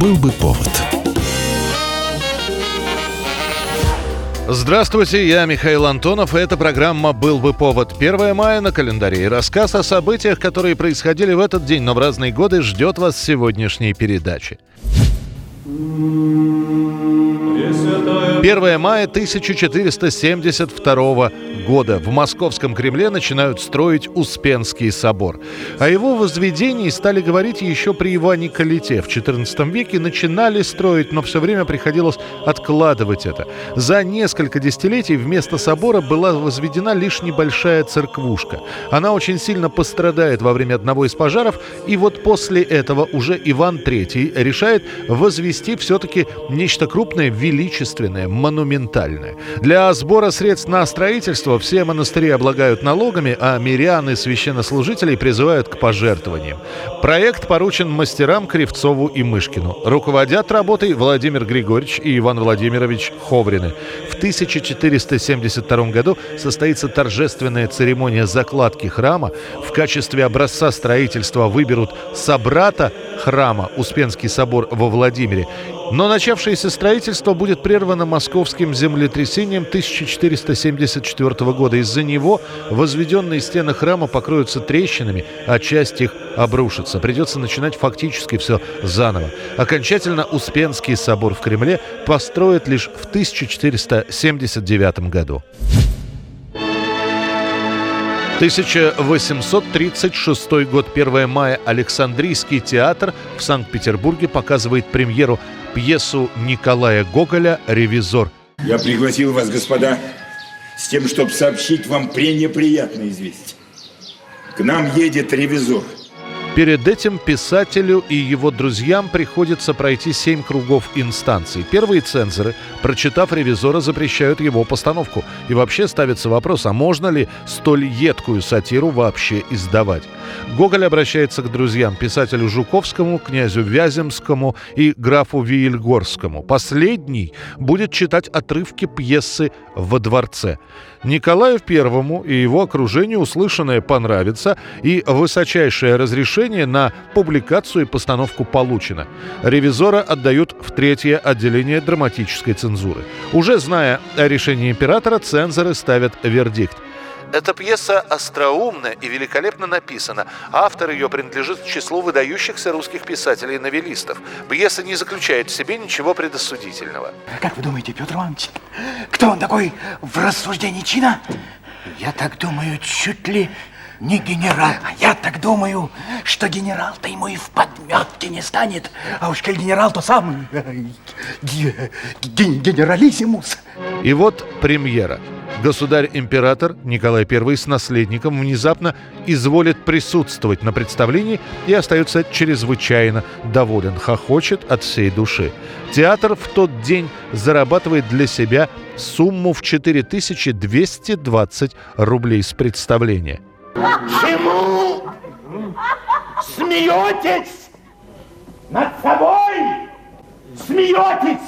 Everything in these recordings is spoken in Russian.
Был бы повод. Здравствуйте, я Михаил Антонов, и эта программа «Был бы повод». 1 мая на календаре и рассказ о событиях, которые происходили в этот день, но в разные годы, ждет вас сегодняшней передаче. 1 мая 1472 года в Московском Кремле начинают строить Успенский собор. О его возведении стали говорить еще при Иване Калите. В XIV веке начинали строить, но все время приходилось откладывать это. За несколько десятилетий вместо собора была возведена лишь небольшая церквушка. Она очень сильно пострадает во время одного из пожаров, и вот после этого уже Иван III решает возвести все-таки нечто крупное, величественное, монументальное. Для сбора средств на строительство все монастыри облагают налогами, а мирян священнослужителей призывают к пожертвованиям. Проект поручен мастерам Кривцову и Мышкину. Руководят работой Владимир Григорьевич и Иван Владимирович Ховрины. В 1472 году состоится торжественная церемония закладки храма. В качестве образца строительства выберут собрата храма Успенский собор во Владимире но начавшееся строительство будет прервано московским землетрясением 1474 года. Из-за него возведенные стены храма покроются трещинами, а часть их обрушится. Придется начинать фактически все заново. Окончательно Успенский собор в Кремле построят лишь в 1479 году. 1836 год, 1 мая, Александрийский театр в Санкт-Петербурге показывает премьеру пьесу Николая Гоголя «Ревизор». Я пригласил вас, господа, с тем, чтобы сообщить вам пренеприятное известие. К нам едет ревизор – Перед этим писателю и его друзьям приходится пройти семь кругов инстанций. Первые цензоры, прочитав ревизора, запрещают его постановку. И вообще ставится вопрос, а можно ли столь едкую сатиру вообще издавать? Гоголь обращается к друзьям, писателю Жуковскому, князю Вяземскому и графу Виельгорскому. Последний будет читать отрывки пьесы «Во дворце». Николаю Первому и его окружению услышанное понравится, и высочайшее разрешение на публикацию и постановку получено. Ревизора отдают в третье отделение драматической цензуры. Уже зная о решении императора, цензоры ставят вердикт. Эта пьеса остроумна и великолепно написана. Автор ее принадлежит к числу выдающихся русских писателей и новеллистов. Пьеса не заключает в себе ничего предосудительного. Как вы думаете, Петр Иванович, кто он такой в рассуждении чина? Я так думаю, чуть ли не генерал. А я так думаю, что генерал-то ему и в подметке не станет. А уж как генерал, то сам э, генералиссимус. И вот премьера. Государь-император Николай I с наследником внезапно изволит присутствовать на представлении и остается чрезвычайно доволен, хохочет от всей души. Театр в тот день зарабатывает для себя сумму в 4220 рублей с представления. Чему смеетесь над собой? Смеетесь?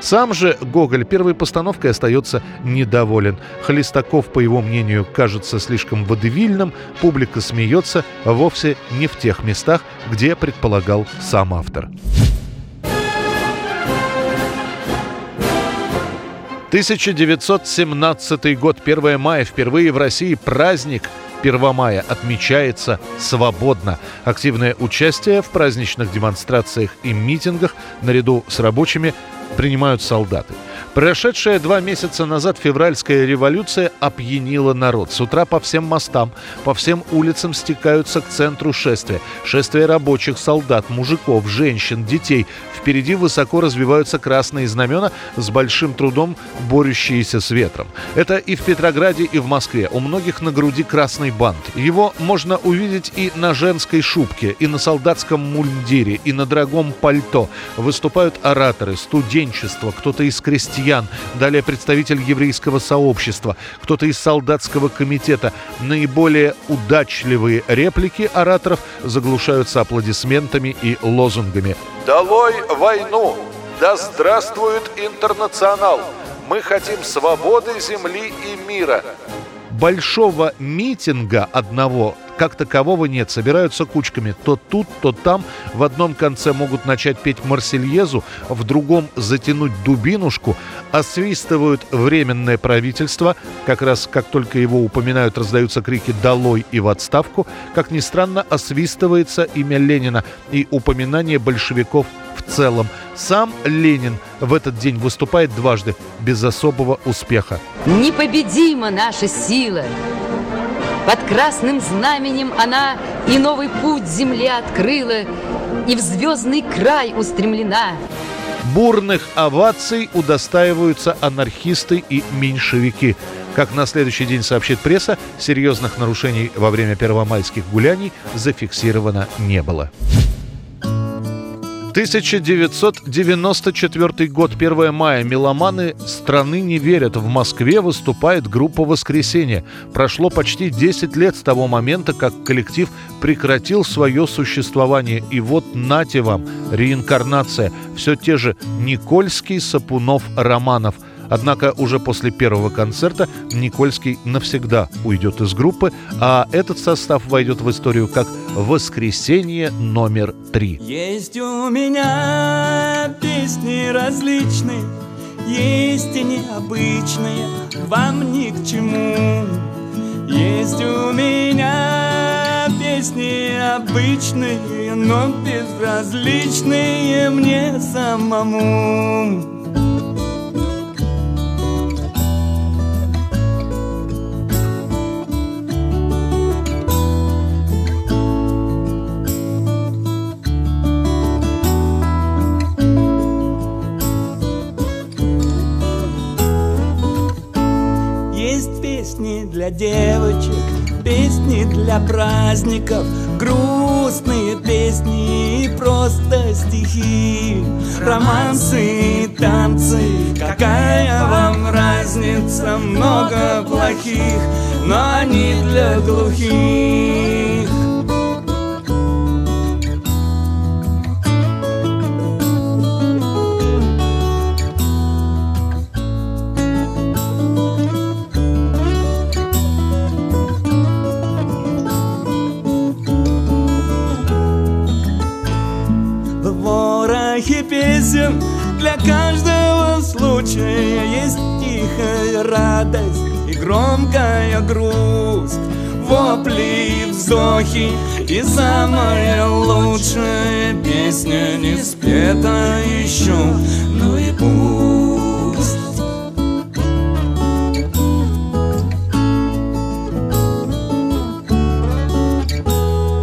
Сам же Гоголь первой постановкой остается недоволен. Хлестаков, по его мнению, кажется слишком водевильным, публика смеется вовсе не в тех местах, где предполагал сам автор. 1917 год, 1 мая, впервые в России праздник 1 мая отмечается свободно. Активное участие в праздничных демонстрациях и митингах наряду с рабочими принимают солдаты. Прошедшая два месяца назад февральская революция опьянила народ. С утра по всем мостам, по всем улицам стекаются к центру шествия. Шествие рабочих, солдат, мужиков, женщин, детей. Впереди высоко развиваются красные знамена с большим трудом борющиеся с ветром. Это и в Петрограде, и в Москве. У многих на груди красный бант. Его можно увидеть и на женской шубке, и на солдатском мундире, и на дорогом пальто. Выступают ораторы, студенчество, кто-то из крестьян крестьян, далее представитель еврейского сообщества, кто-то из солдатского комитета. Наиболее удачливые реплики ораторов заглушаются аплодисментами и лозунгами. «Долой войну! Да здравствует интернационал! Мы хотим свободы земли и мира!» Большого митинга одного как такового нет. Собираются кучками. То тут, то там. В одном конце могут начать петь Марсельезу, в другом затянуть дубинушку. Освистывают временное правительство. Как раз как только его упоминают, раздаются крики «Долой!» и «В отставку». Как ни странно, освистывается имя Ленина и упоминание большевиков целом. Сам Ленин в этот день выступает дважды, без особого успеха. Непобедима наша сила, под красным знаменем она и новый путь земле открыла, и в звездный край устремлена. Бурных оваций удостаиваются анархисты и меньшевики. Как на следующий день сообщит пресса, серьезных нарушений во время первомайских гуляний зафиксировано не было. 1994 год, 1 мая. Меломаны страны не верят. В Москве выступает группа «Воскресенье». Прошло почти 10 лет с того момента, как коллектив прекратил свое существование. И вот нате вам, реинкарнация. Все те же Никольский, Сапунов, Романов – Однако уже после первого концерта Никольский навсегда уйдет из группы, а этот состав войдет в историю как «Воскресенье номер три». Есть у меня песни различные, есть и необычные, вам ни к чему. Есть у меня песни обычные, но безразличные мне самому. Для девочек, песни для праздников, грустные песни и просто стихи, романсы и танцы. Какая вам разница? Много плохих, но они для глухих. Ворохе песен Для каждого случая есть тихая радость И громкая грусть. Вопли и вздохи И самая лучшая песня не спета еще. Ну и пусть